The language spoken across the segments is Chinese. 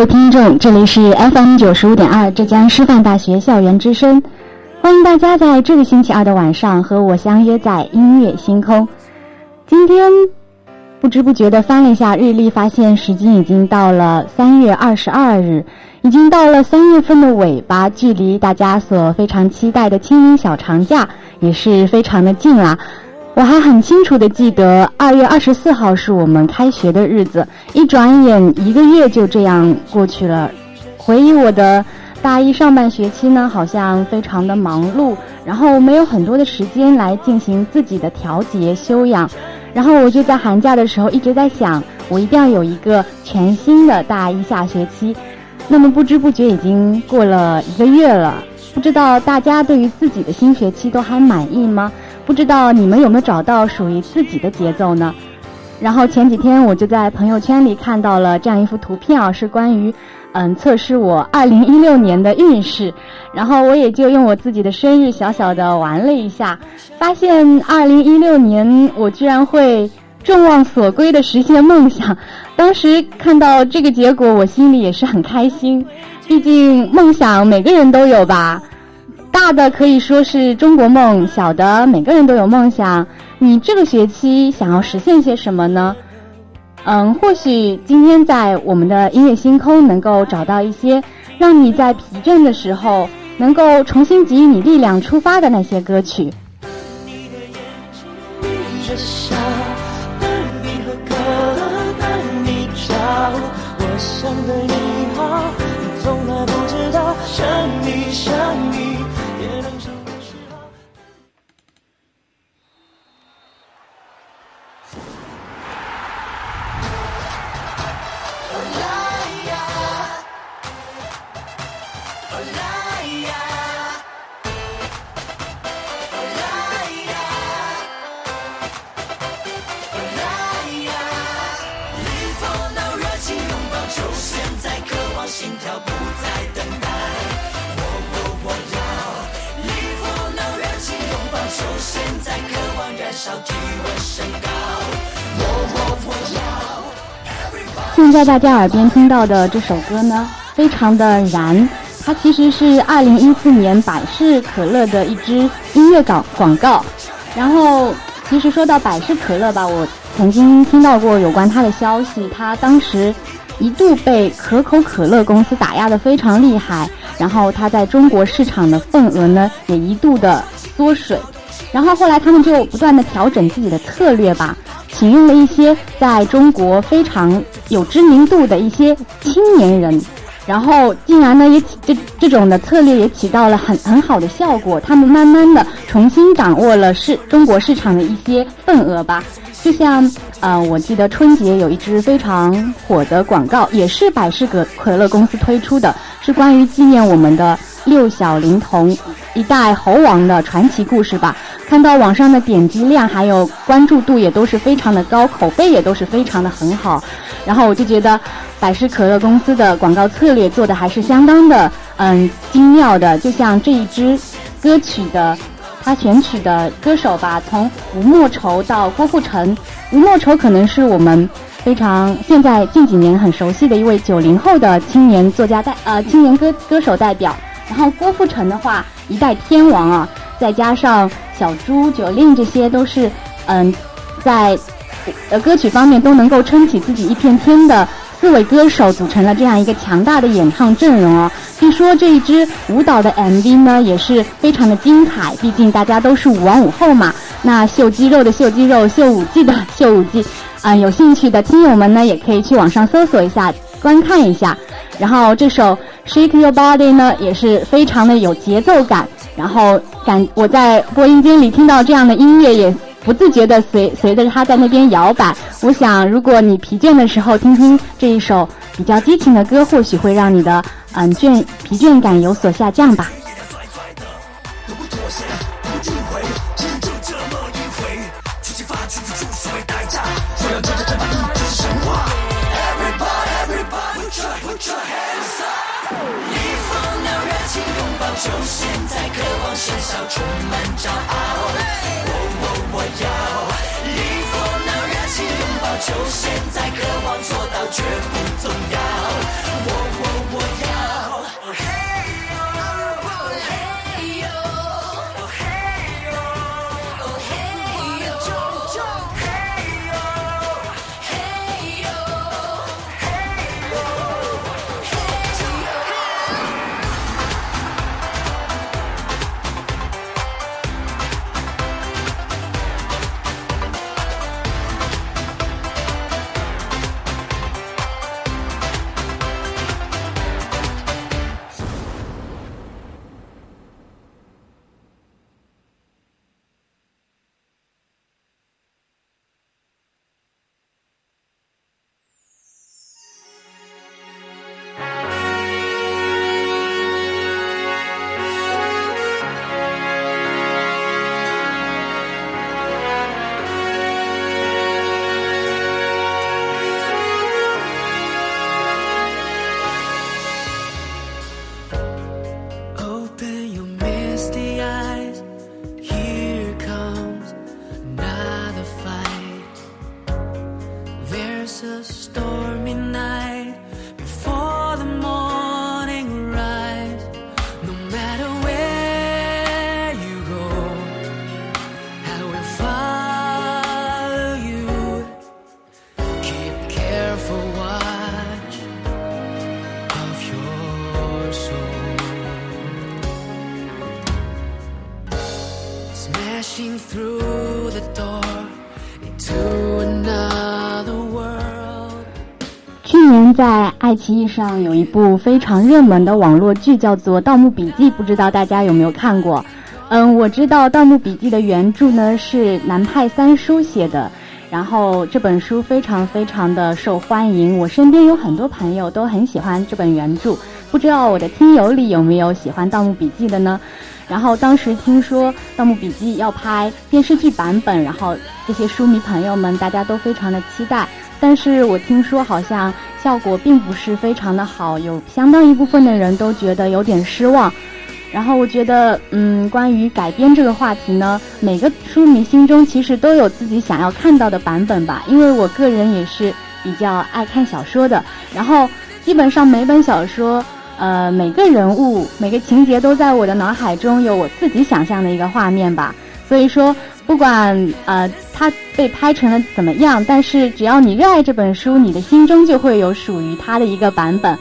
各位听众，这里是 FM 九十五点二浙江师范大学校园之声，欢迎大家在这个星期二的晚上和我相约在音乐星空。今天不知不觉的翻了一下日历，发现时间已经到了三月二十二日，已经到了三月份的尾巴，距离大家所非常期待的清明小长假也是非常的近啦。我还很清楚的记得，二月二十四号是我们开学的日子。一转眼，一个月就这样过去了。回忆我的大一上半学期呢，好像非常的忙碌，然后没有很多的时间来进行自己的调节修养。然后我就在寒假的时候一直在想，我一定要有一个全新的大一下学期。那么不知不觉已经过了一个月了，不知道大家对于自己的新学期都还满意吗？不知道你们有没有找到属于自己的节奏呢？然后前几天我就在朋友圈里看到了这样一幅图片啊，是关于嗯测试我二零一六年的运势。然后我也就用我自己的生日小小的玩了一下，发现二零一六年我居然会众望所归的实现梦想。当时看到这个结果，我心里也是很开心。毕竟梦想每个人都有吧。大的可以说是中国梦，小的每个人都有梦想。你这个学期想要实现些什么呢？嗯，或许今天在我们的音乐星空能够找到一些让你在疲倦的时候能够重新给予你力量出发的那些歌曲。我想对你好，你从来不知道，想你想你。现在大家耳边听到的这首歌呢，非常的燃。它其实是二零一四年百事可乐的一支音乐广广告。然后，其实说到百事可乐吧，我曾经听到过有关它的消息。它当时一度被可口可乐公司打压的非常厉害，然后它在中国市场的份额呢也一度的缩水。然后后来他们就不断的调整自己的策略吧。请用了一些在中国非常有知名度的一些青年人，然后竟然呢也这这种的策略也起到了很很好的效果，他们慢慢的重新掌握了市中国市场的一些份额吧。就像呃，我记得春节有一支非常火的广告，也是百事可可乐公司推出的，是关于纪念我们的六小龄童一代猴王的传奇故事吧。看到网上的点击量还有关注度也都是非常的高，口碑也都是非常的很好，然后我就觉得百事可乐公司的广告策略做的还是相当的嗯精妙的。就像这一支歌曲的他选取的歌手吧，从吴莫愁到郭富城，吴莫愁可能是我们非常现在近几年很熟悉的一位九零后的青年作家代呃青年歌歌手代表，然后郭富城的话一代天王啊，再加上。小猪、九令这些都是，嗯，在呃歌曲方面都能够撑起自己一片天的四位歌手组成了这样一个强大的演唱阵容哦。据说这一支舞蹈的 MV 呢也是非常的精彩，毕竟大家都是舞王舞后嘛，那秀肌肉的秀肌肉，秀舞技的秀舞技，啊，有兴趣的听友们呢也可以去网上搜索一下，观看一下。然后这首 Shake Your Body 呢也是非常的有节奏感，然后感我在播音间里听到这样的音乐也。不自觉的随随着它在那边摇摆，我想，如果你疲倦的时候听听这一首比较激情的歌，或许会让你的嗯倦疲倦感有所下降吧。充满骄傲。我我我要一副那热情拥抱，就现在，渴望做到，绝不动摇。爱奇艺上有一部非常热门的网络剧，叫做《盗墓笔记》，不知道大家有没有看过？嗯，我知道《盗墓笔记》的原著呢是南派三叔写的，然后这本书非常非常的受欢迎，我身边有很多朋友都很喜欢这本原著，不知道我的听友里有没有喜欢《盗墓笔记》的呢？然后当时听说《盗墓笔记》要拍电视剧版本，然后这些书迷朋友们大家都非常的期待。但是我听说好像效果并不是非常的好，有相当一部分的人都觉得有点失望。然后我觉得，嗯，关于改编这个话题呢，每个书迷心中其实都有自己想要看到的版本吧。因为我个人也是比较爱看小说的，然后基本上每本小说，呃，每个人物、每个情节都在我的脑海中有我自己想象的一个画面吧。所以说。不管呃它被拍成了怎么样，但是只要你热爱这本书，你的心中就会有属于它的一个版本。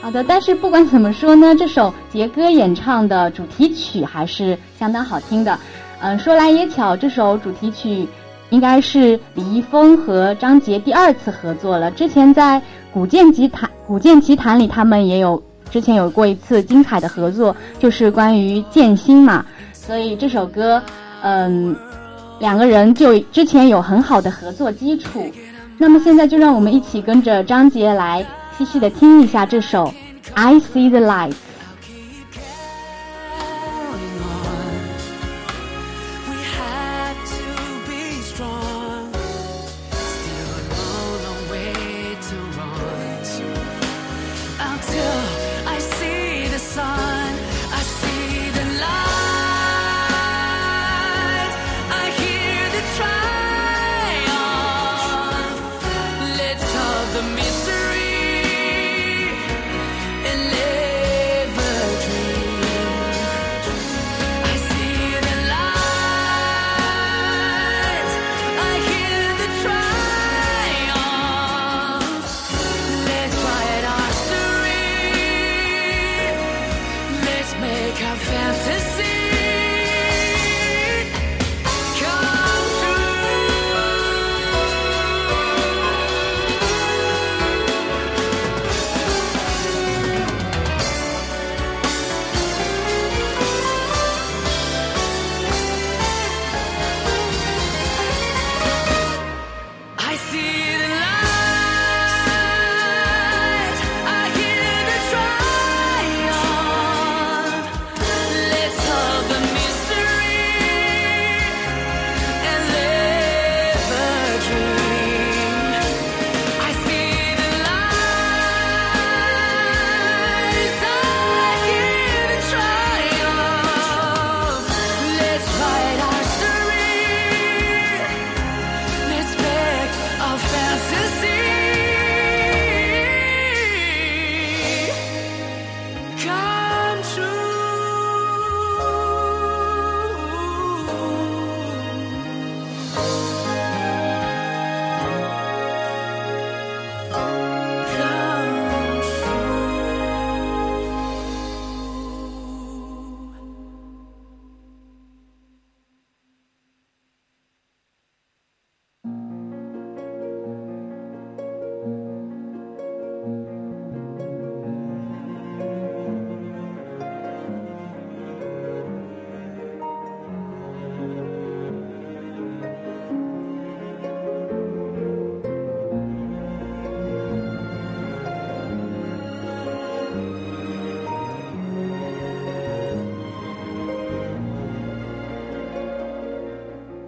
好的，但是不管怎么说呢，这首杰哥演唱的主题曲还是相当好听的。嗯，说来也巧，这首主题曲应该是李易峰和张杰第二次合作了。之前在《古剑奇谭》《古剑奇谭》里，他们也有之前有过一次精彩的合作，就是关于剑心嘛。所以这首歌，嗯。两个人就之前有很好的合作基础，那么现在就让我们一起跟着张杰来细细的听一下这首《I See the Light》。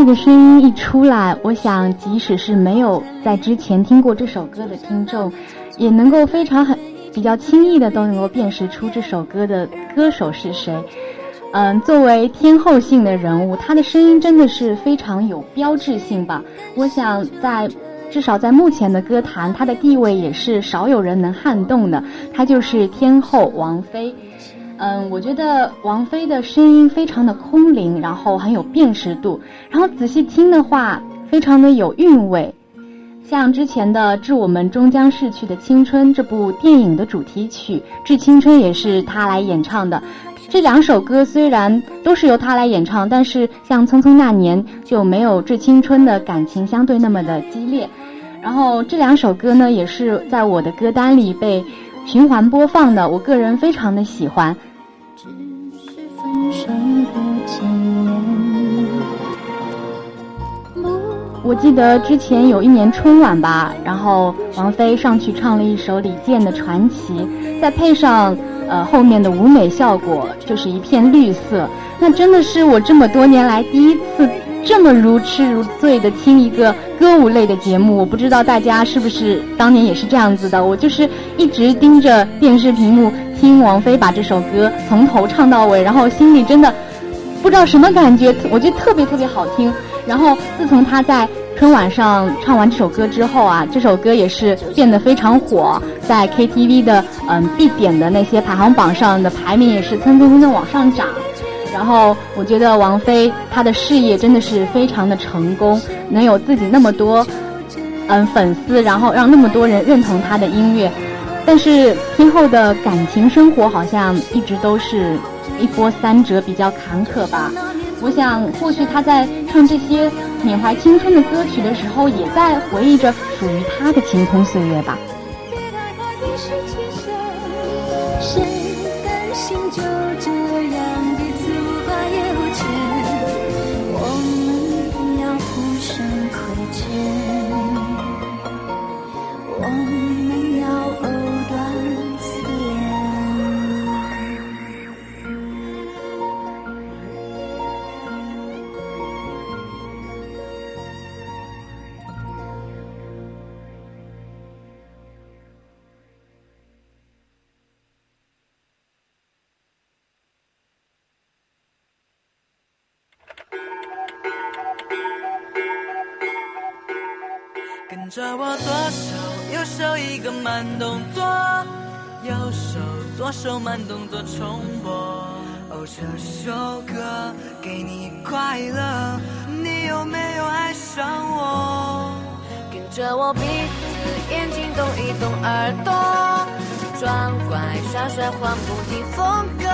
这个声音一出来，我想即使是没有在之前听过这首歌的听众，也能够非常很比较轻易的都能够辨识出这首歌的歌手是谁。嗯，作为天后性的人物，她的声音真的是非常有标志性吧。我想在至少在目前的歌坛，她的地位也是少有人能撼动的。她就是天后王菲。嗯，我觉得王菲的声音非常的空灵，然后很有辨识度，然后仔细听的话，非常的有韵味。像之前的《致我们终将逝去的青春》这部电影的主题曲《致青春》也是她来演唱的。这两首歌虽然都是由她来演唱，但是像《匆匆那年》就没有《致青春》的感情相对那么的激烈。然后这两首歌呢，也是在我的歌单里被循环播放的，我个人非常的喜欢。只是分手的前言。不我记得之前有一年春晚吧，然后王菲上去唱了一首李健的《传奇》，再配上呃后面的舞美效果，就是一片绿色。那真的是我这么多年来第一次这么如痴如醉的听一个歌舞类的节目。我不知道大家是不是当年也是这样子的。我就是一直盯着电视屏幕听王菲把这首歌从头唱到尾，然后心里真的不知道什么感觉，我觉得特别特别好听。然后自从她在春晚上唱完这首歌之后啊，这首歌也是变得非常火，在 KTV 的嗯必点的那些排行榜上的排名也是蹭蹭蹭的往上涨。然后我觉得王菲她的事业真的是非常的成功，能有自己那么多嗯粉丝，然后让那么多人认同她的音乐。但是天后的感情生活好像一直都是一波三折，比较坎坷吧。我想，或许她在唱这些缅怀青春的歌曲的时候，也在回忆着属于她的青葱岁月吧。手慢动作重播。哦，这首歌给你快乐，你有没有爱上我？跟着我鼻子、眼睛动一动，耳朵装乖耍帅，换不停风格。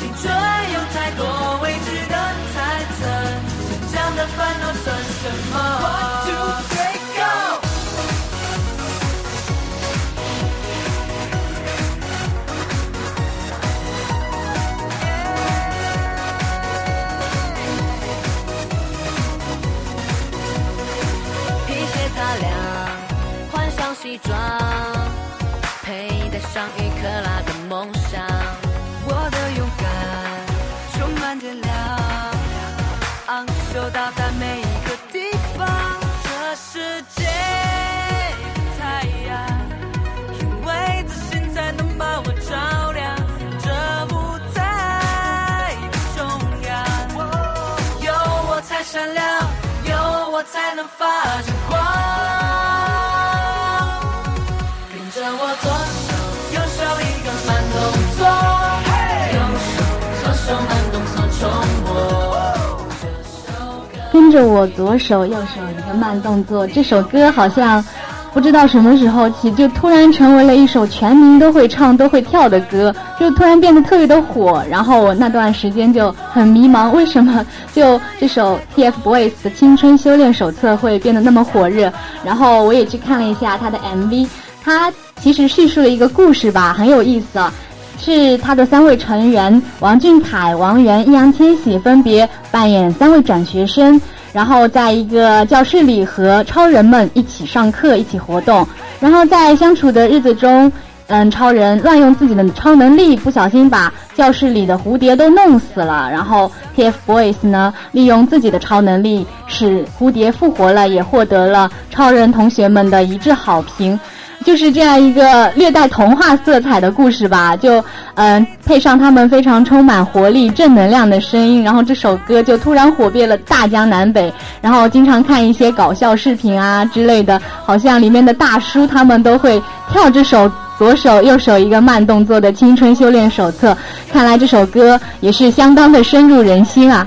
青春有太多未知的猜测，成长的烦恼算什么？One two three 西装，佩戴上一克拉的梦想。我的勇敢充满电量，昂首到达每一个地方。这世界的太阳，因为自信才能把我照亮。这舞台的中央，有我才闪亮，有我才能发着光。跟着我左手右手一个慢动作这首歌好像不知道什么时候起就突然成为了一首全民都会唱都会跳的歌就突然变得特别的火然后我那段时间就很迷茫为什么就这首 tfboys 的青春修炼手册会变得那么火热然后我也去看了一下他的 mv 他其实叙述了一个故事吧很有意思啊。是他的三位成员王俊凯、王源、易烊千玺分别扮演三位转学生，然后在一个教室里和超人们一起上课、一起活动。然后在相处的日子中，嗯，超人乱用自己的超能力，不小心把教室里的蝴蝶都弄死了。然后 TFBOYS 呢，利用自己的超能力使蝴蝶复活了，也获得了超人同学们的一致好评。就是这样一个略带童话色彩的故事吧，就嗯配上他们非常充满活力、正能量的声音，然后这首歌就突然火遍了大江南北。然后经常看一些搞笑视频啊之类的，好像里面的大叔他们都会跳这首左手右手一个慢动作的青春修炼手册。看来这首歌也是相当的深入人心啊。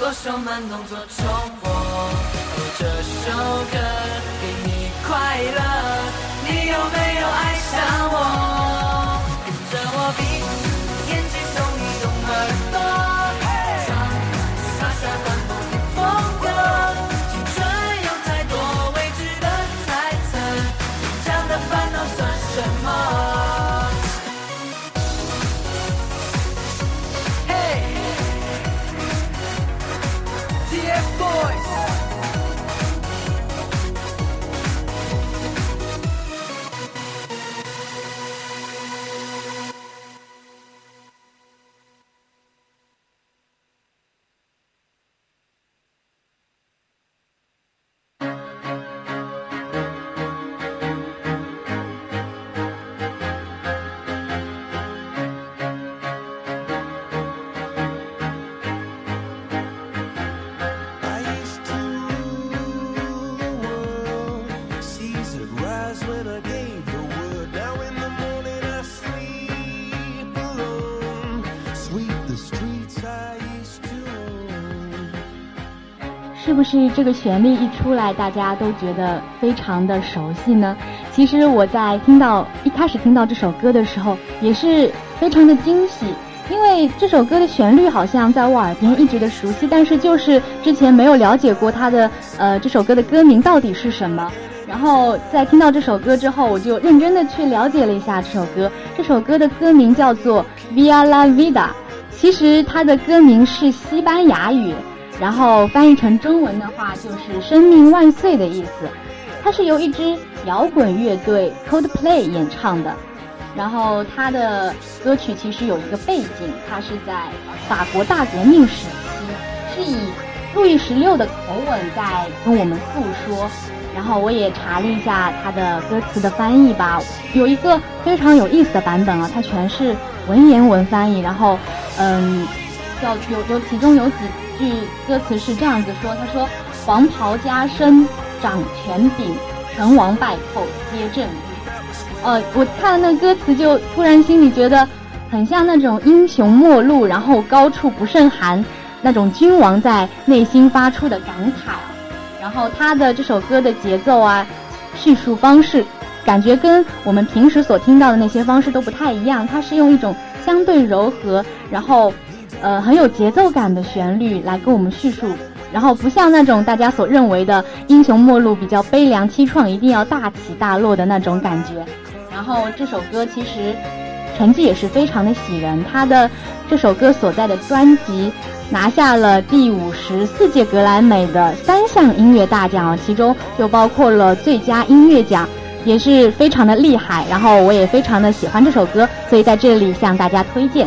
左手慢动作重播。这首歌给你快乐，你有没有爱上我？不是这个旋律一出来，大家都觉得非常的熟悉呢？其实我在听到一开始听到这首歌的时候，也是非常的惊喜，因为这首歌的旋律好像在我耳边一直的熟悉，但是就是之前没有了解过它的呃这首歌的歌名到底是什么。然后在听到这首歌之后，我就认真的去了解了一下这首歌。这首歌的歌名叫做《Via la Vida》，其实它的歌名是西班牙语。然后翻译成中文的话就是“生命万岁”的意思，它是由一支摇滚乐队 Coldplay 演唱的。然后它的歌曲其实有一个背景，它是在法国大革命时期，是以路易十六的口吻在跟我们诉说。然后我也查了一下它的歌词的翻译吧，有一个非常有意思的版本啊，它全是文言文翻译。然后，嗯，叫有有其中有几。句歌词是这样子说：“他说，黄袍加身，掌权柄，成王败寇皆正义。”呃，我看了那歌词，就突然心里觉得很像那种英雄末路，然后高处不胜寒那种君王在内心发出的感慨。然后他的这首歌的节奏啊，叙述方式，感觉跟我们平时所听到的那些方式都不太一样。他是用一种相对柔和，然后。呃，很有节奏感的旋律来跟我们叙述，然后不像那种大家所认为的英雄末路比较悲凉凄怆，一定要大起大落的那种感觉。然后这首歌其实成绩也是非常的喜人。他的这首歌所在的专辑拿下了第五十四届格莱美的三项音乐大奖，其中就包括了最佳音乐奖，也是非常的厉害。然后我也非常的喜欢这首歌，所以在这里向大家推荐。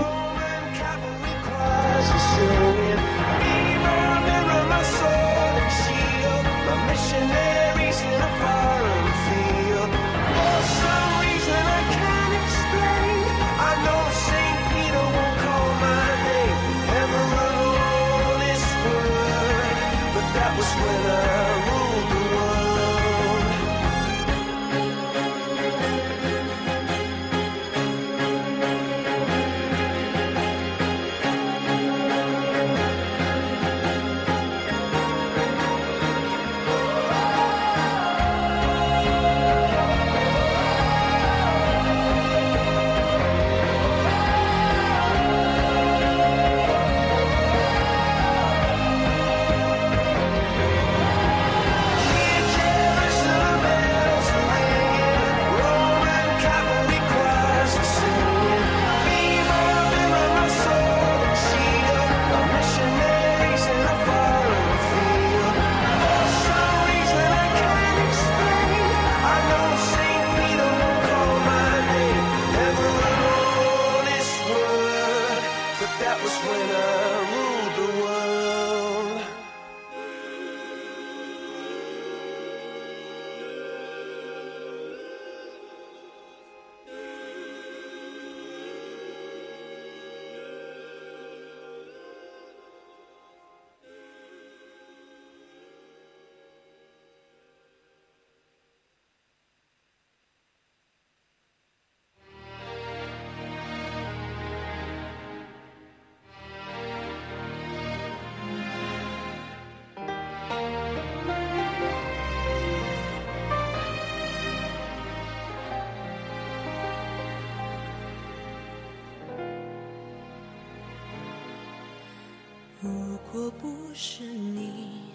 不是你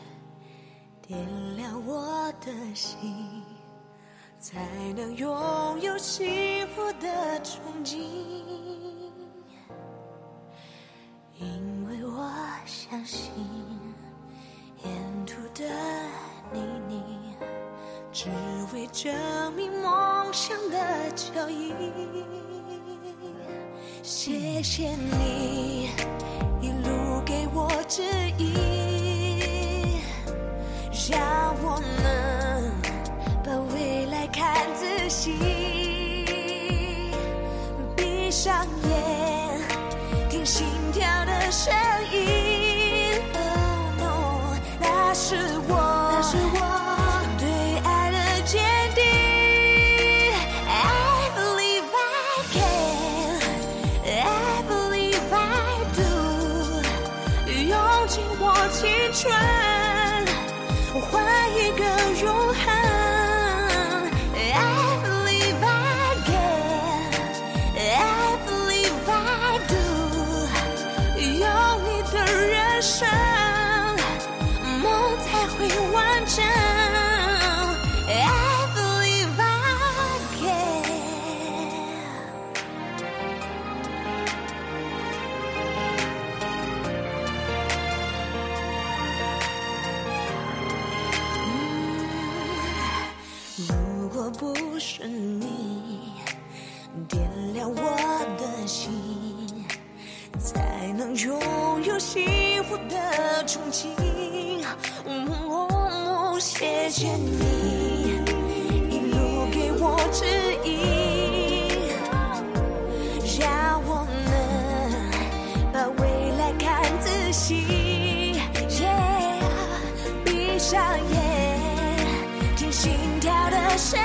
点亮我的心，才能拥有幸福的憧憬。因为我相信，沿途的泥泞只为证明梦想的脚印。谢谢你。我指引，让我们把未来看仔细。闭上眼，听心跳的声音。Oh no，那是我，那是见你一路给我指引，让我们把未来看仔细。闭上眼，听心跳的声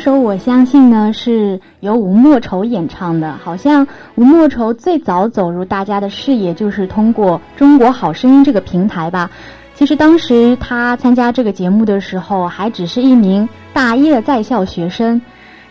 首《我相信》呢是由吴莫愁演唱的。好像吴莫愁最早走入大家的视野就是通过《中国好声音》这个平台吧。其实当时他参加这个节目的时候，还只是一名大一的在校学生。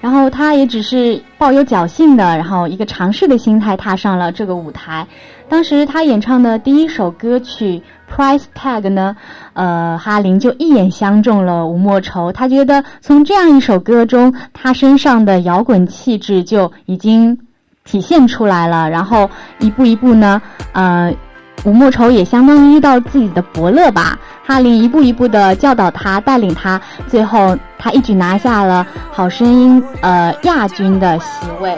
然后他也只是抱有侥幸的，然后一个尝试的心态踏上了这个舞台。当时他演唱的第一首歌曲《Price Tag》呢，呃，哈林就一眼相中了吴莫愁。他觉得从这样一首歌中，他身上的摇滚气质就已经体现出来了。然后一步一步呢，呃。吴莫愁也相当于遇到自己的伯乐吧，哈林一步一步的教导他，带领他，最后他一举拿下了好声音呃亚军的席位。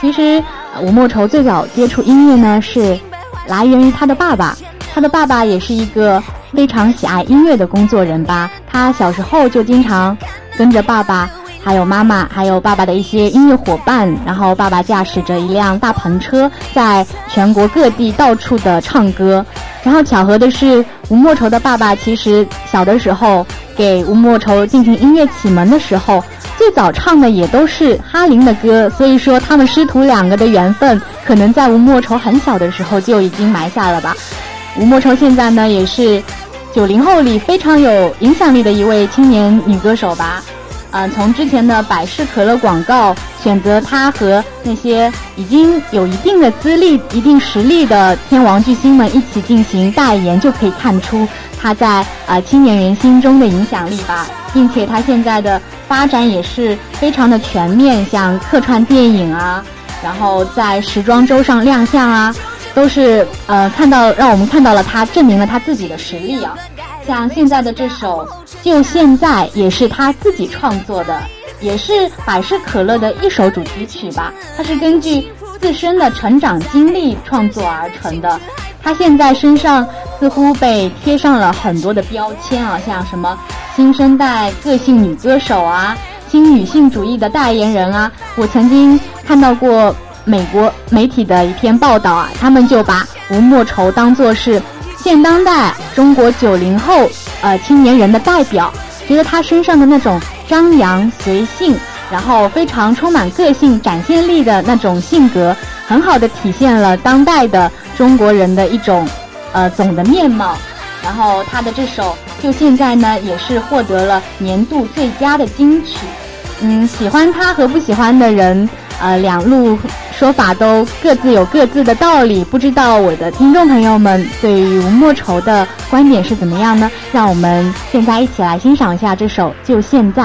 其实吴莫愁最早接触音乐呢，是来源于他的爸爸，他的爸爸也是一个非常喜爱音乐的工作人吧，他小时候就经常跟着爸爸。还有妈妈，还有爸爸的一些音乐伙伴，然后爸爸驾驶着一辆大篷车，在全国各地到处的唱歌。然后巧合的是，吴莫愁的爸爸其实小的时候给吴莫愁进行音乐启蒙的时候，最早唱的也都是哈林的歌。所以说，他们师徒两个的缘分，可能在吴莫愁很小的时候就已经埋下了吧。吴莫愁现在呢，也是九零后里非常有影响力的一位青年女歌手吧。嗯，从之前的百事可乐广告选择他和那些已经有一定的资历、一定实力的天王巨星们一起进行代言，就可以看出他在呃青年人心中的影响力吧。并且他现在的发展也是非常的全面，像客串电影啊，然后在时装周上亮相啊，都是呃看到让我们看到了他证明了他自己的实力啊。像现在的这首《就现在》也是他自己创作的，也是百事可乐的一首主题曲吧。它是根据自身的成长经历创作而成的。他现在身上似乎被贴上了很多的标签啊，像什么新生代个性女歌手啊，新女性主义的代言人啊。我曾经看到过美国媒体的一篇报道啊，他们就把吴莫愁当作是。现当代中国九零后呃青年人的代表，觉得他身上的那种张扬随性，然后非常充满个性、展现力的那种性格，很好的体现了当代的中国人的一种呃总的面貌。然后他的这首就现在呢，也是获得了年度最佳的金曲。嗯，喜欢他和不喜欢的人，呃，两路。说法都各自有各自的道理，不知道我的听众朋友们对于吴莫愁的观点是怎么样呢？让我们现在一起来欣赏一下这首《就现在》。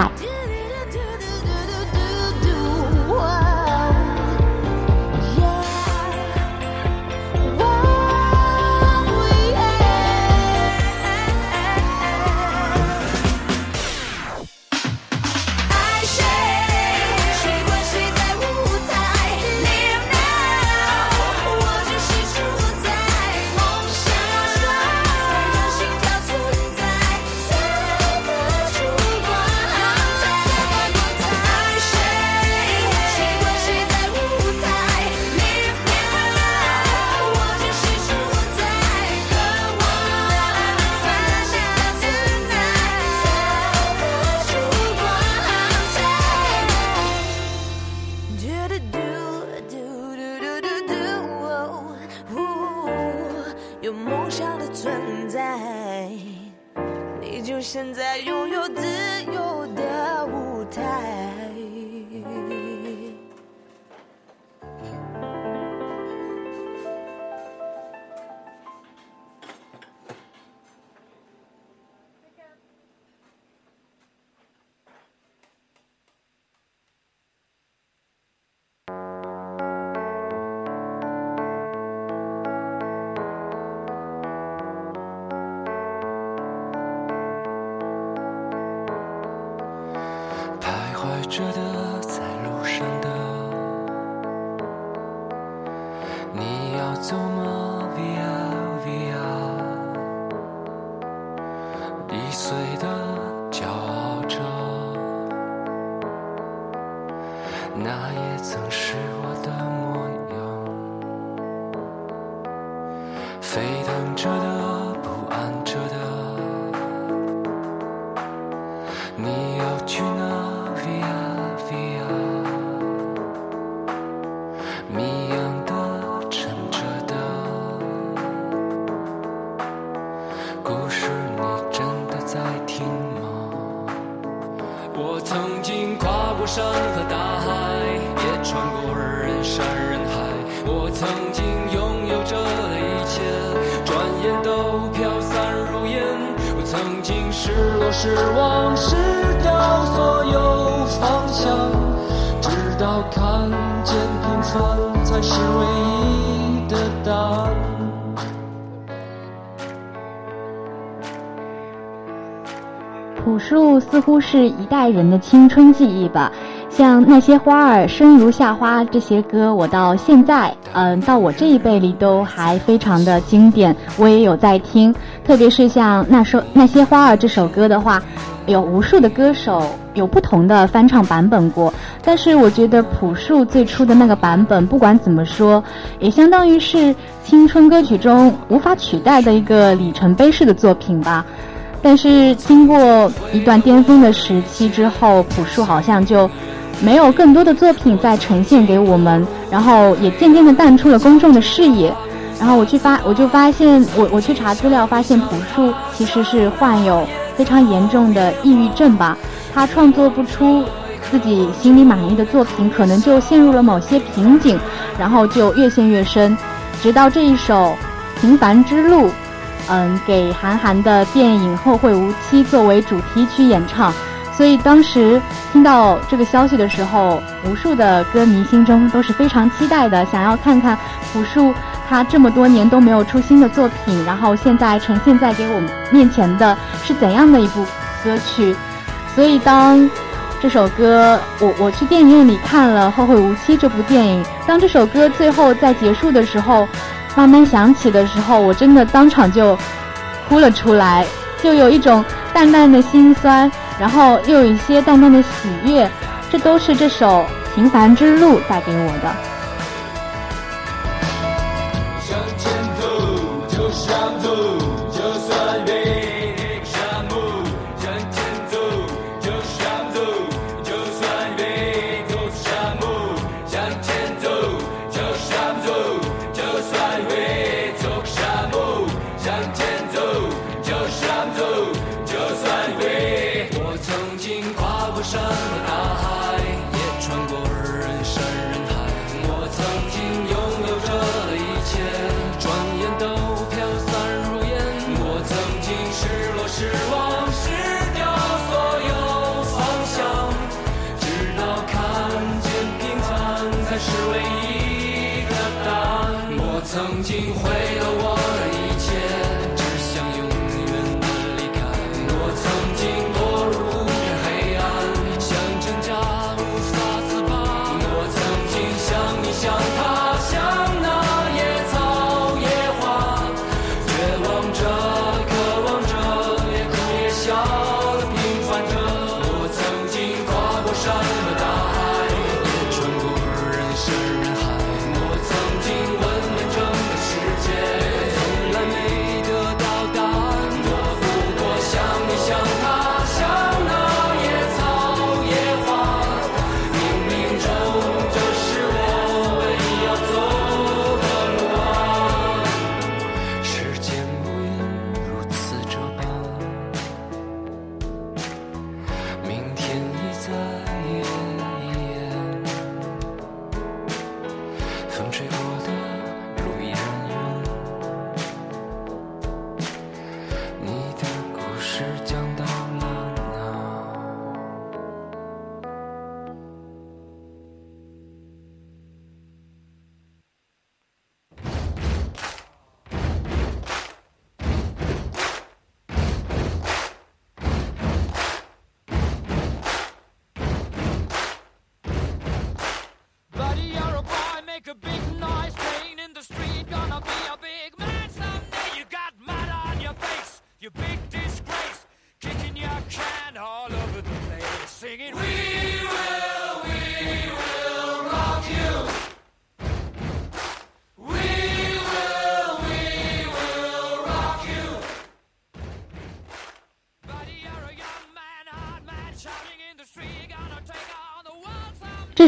穿过人山人海。我曾经拥有着的一切，转眼都飘散如烟。我曾经失落、失望、失掉所有方向，直到看见平凡才是唯一的答案。朴树似乎是一代人的青春记忆吧，像那些花儿生如夏花这些歌，我到现在，嗯，到我这一辈里都还非常的经典，我也有在听。特别是像那首那些花儿这首歌的话，有无数的歌手有不同的翻唱版本过，但是我觉得朴树最初的那个版本，不管怎么说，也相当于是青春歌曲中无法取代的一个里程碑式的作品吧。但是经过一段巅峰的时期之后，朴树好像就没有更多的作品再呈现给我们，然后也渐渐的淡出了公众的视野。然后我去发，我就发现，我我去查资料，发现朴树其实是患有非常严重的抑郁症吧。他创作不出自己心里满意的作品，可能就陷入了某些瓶颈，然后就越陷越深，直到这一首《平凡之路》。嗯，给韩寒的电影《后会无期》作为主题曲演唱，所以当时听到这个消息的时候，无数的歌迷心中都是非常期待的，想要看看朴树他这么多年都没有出新的作品，然后现在呈现在给我们面前的是怎样的一部歌曲。所以当这首歌，我我去电影院里看了《后会无期》这部电影，当这首歌最后在结束的时候。慢慢响起的时候，我真的当场就哭了出来，就有一种淡淡的心酸，然后又有一些淡淡的喜悦，这都是这首《平凡之路》带给我的。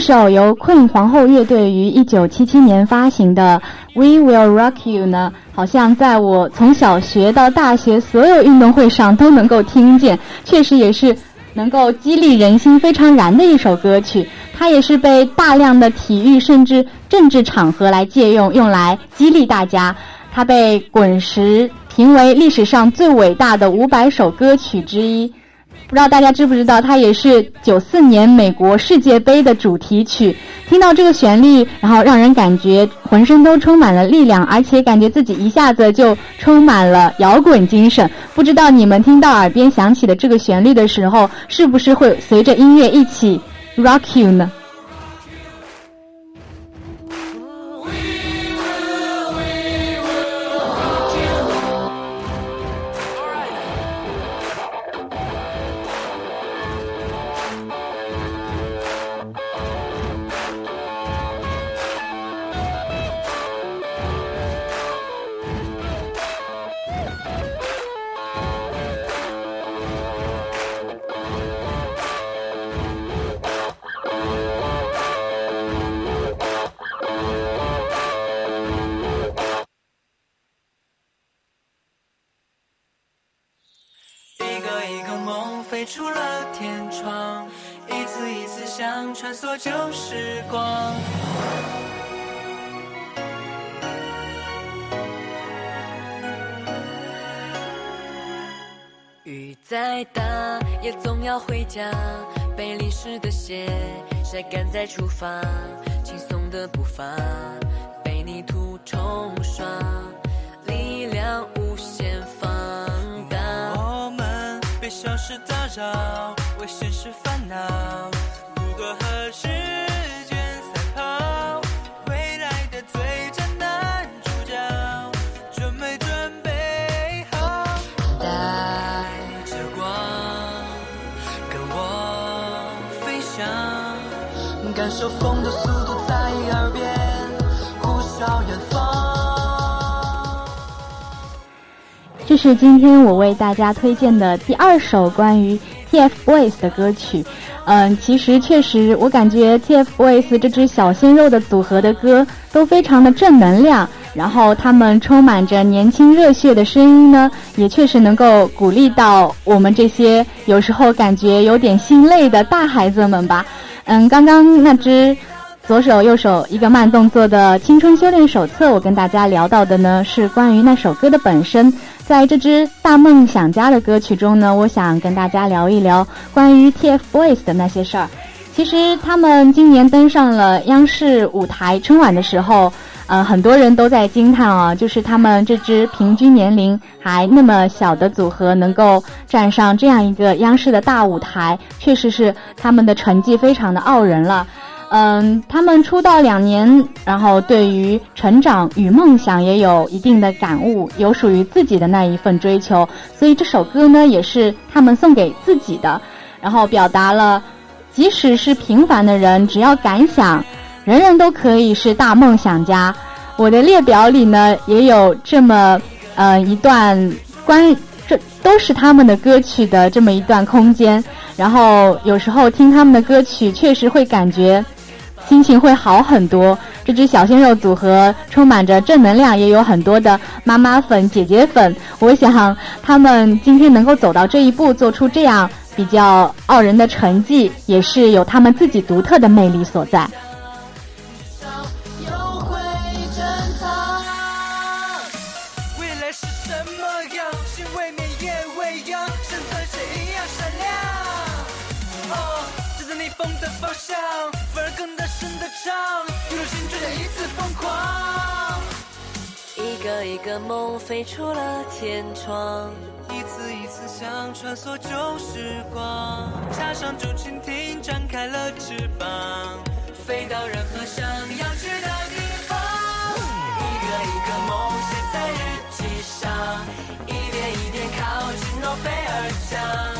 首由 Queen 皇后乐队于一九七七年发行的《We Will Rock You》呢，好像在我从小学到大学所有运动会上都能够听见，确实也是能够激励人心非常燃的一首歌曲。它也是被大量的体育甚至政治场合来借用，用来激励大家。它被滚石评为历史上最伟大的五百首歌曲之一。不知道大家知不知道，它也是九四年美国世界杯的主题曲。听到这个旋律，然后让人感觉浑身都充满了力量，而且感觉自己一下子就充满了摇滚精神。不知道你们听到耳边响起的这个旋律的时候，是不是会随着音乐一起 rock you 呢？回家，被淋湿的鞋晒干再出发，轻松的步伐被泥土冲刷，力量无限放大。我们被小事打扰。为现实烦恼，不过何时受风的速度在耳边呼啸远方。这是今天我为大家推荐的第二首关于。TFBOYS 的歌曲，嗯，其实确实，我感觉 TFBOYS 这支小鲜肉的组合的歌都非常的正能量，然后他们充满着年轻热血的声音呢，也确实能够鼓励到我们这些有时候感觉有点心累的大孩子们吧。嗯，刚刚那只左手右手一个慢动作的青春修炼手册，我跟大家聊到的呢是关于那首歌的本身。在这支大梦想家的歌曲中呢，我想跟大家聊一聊关于 TFBOYS 的那些事儿。其实他们今年登上了央视舞台春晚的时候，呃，很多人都在惊叹啊，就是他们这支平均年龄还那么小的组合能够站上这样一个央视的大舞台，确实是他们的成绩非常的傲人了。嗯，他们出道两年，然后对于成长与梦想也有一定的感悟，有属于自己的那一份追求。所以这首歌呢，也是他们送给自己的，然后表达了，即使是平凡的人，只要敢想，人人都可以是大梦想家。我的列表里呢，也有这么呃一段关，这都是他们的歌曲的这么一段空间。然后有时候听他们的歌曲，确实会感觉。心情会好很多。这支小鲜肉组合充满着正能量，也有很多的妈妈粉、姐姐粉。我想他们今天能够走到这一步，做出这样比较傲人的成绩，也是有他们自己独特的魅力所在。一个一个梦飞出了天窗，一次一次想穿梭旧时光，插上竹蜻蜓，展开了翅膀，飞到任何想要去的地方。一个一个梦写在日记上，一点一点靠近诺贝尔奖。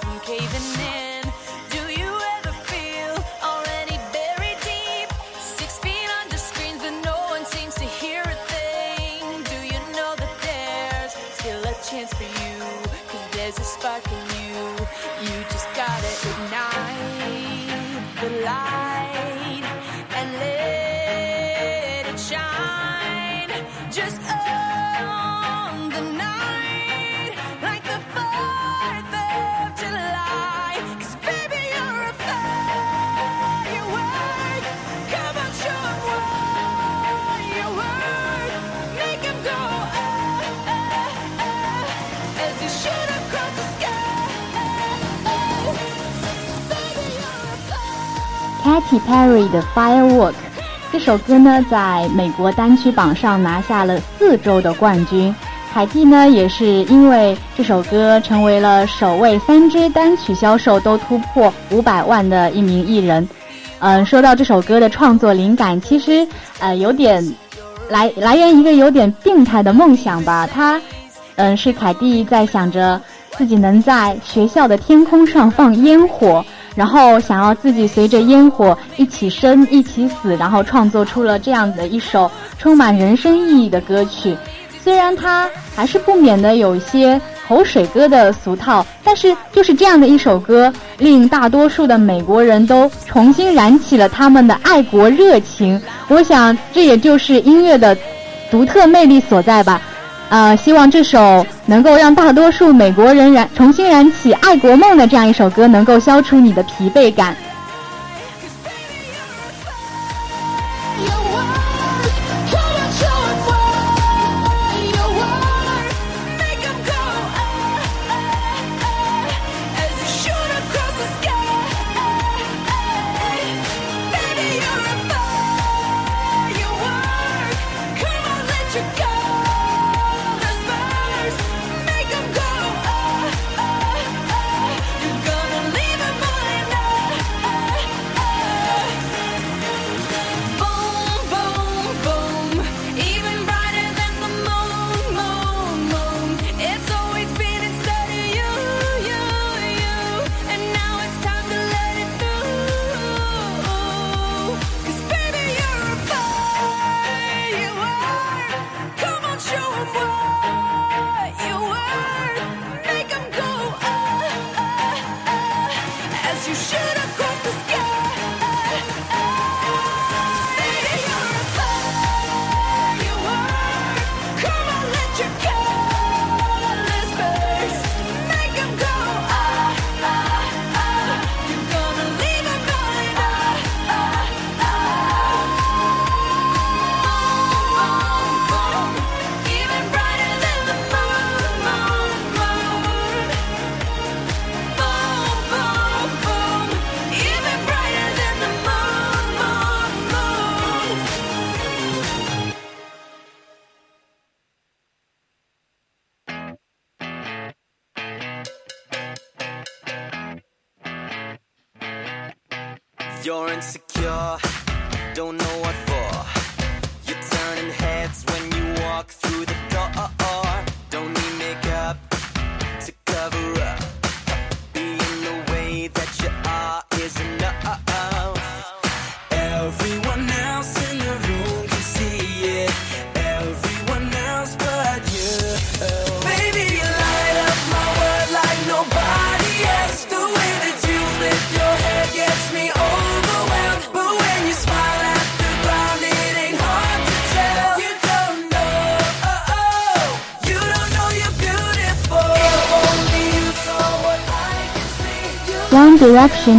From caving in. Katy Perry 的 Firework 这首歌呢，在美国单曲榜上拿下了四周的冠军。凯蒂呢，也是因为这首歌成为了首位三支单曲销售都突破五百万的一名艺人。嗯，说到这首歌的创作灵感，其实呃有点来来源一个有点病态的梦想吧。他嗯是凯蒂在想着自己能在学校的天空上放烟火，然后想要自己随着烟火一起生一起死，然后创作出了这样的一首充满人生意义的歌曲。虽然它还是不免的有一些口水歌的俗套，但是就是这样的一首歌，令大多数的美国人都重新燃起了他们的爱国热情。我想这也就是音乐的独特魅力所在吧。呃，希望这首能够让大多数美国人燃重新燃起爱国梦的这样一首歌，能够消除你的疲惫感。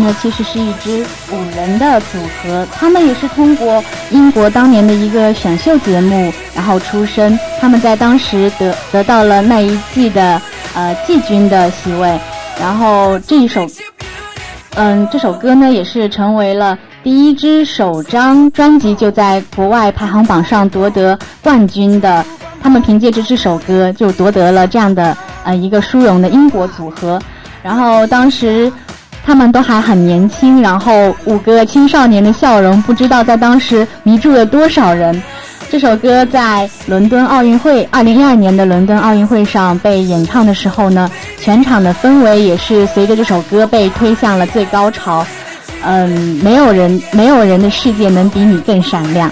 呢，其实是一支五人的组合，他们也是通过英国当年的一个选秀节目然后出身，他们在当时得得到了那一季的呃季军的席位，然后这一首嗯这首歌呢也是成为了第一支首张专辑就在国外排行榜上夺得冠军的，他们凭借着这首歌就夺得了这样的呃一个殊荣的英国组合，然后当时。他们都还很年轻，然后五个青少年的笑容，不知道在当时迷住了多少人。这首歌在伦敦奥运会二零一二年的伦敦奥运会上被演唱的时候呢，全场的氛围也是随着这首歌被推向了最高潮。嗯，没有人，没有人的世界能比你更闪亮。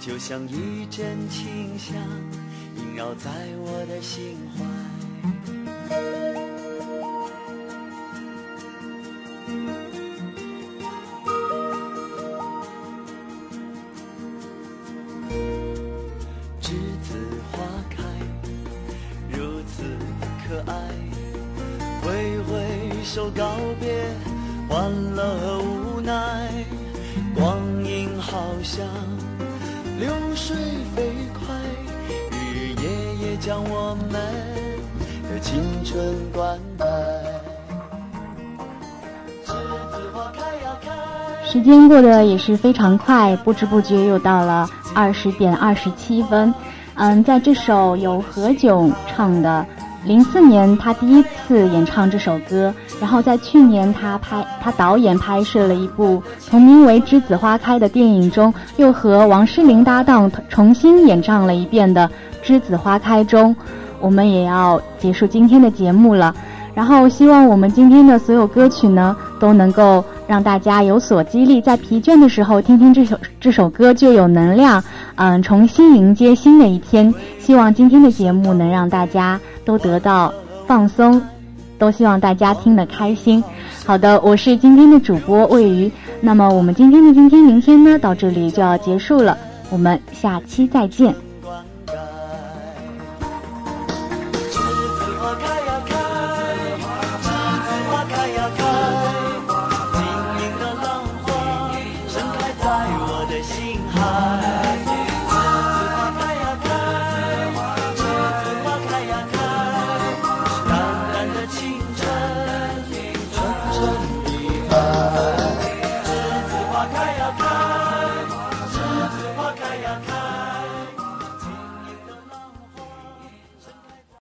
就像一阵清香，萦绕在我的心怀。栀子花开，如此可爱。挥挥手告别，欢乐和无奈，光阴好像我们的青春灌溉。时间过得也是非常快，不知不觉又到了二十点二十七分。嗯，在这首由何炅唱的。零四年，他第一次演唱这首歌，然后在去年，他拍他导演拍摄了一部同名为《栀子花开》的电影中，又和王诗龄搭档重新演唱了一遍的《栀子花开》中，我们也要结束今天的节目了。然后希望我们今天的所有歌曲呢，都能够让大家有所激励，在疲倦的时候听听这首这首歌就有能量，嗯，重新迎接新的一天。希望今天的节目能让大家。都得到放松，都希望大家听得开心。好的，我是今天的主播魏瑜。那么我们今天的今天明天呢，到这里就要结束了。我们下期再见。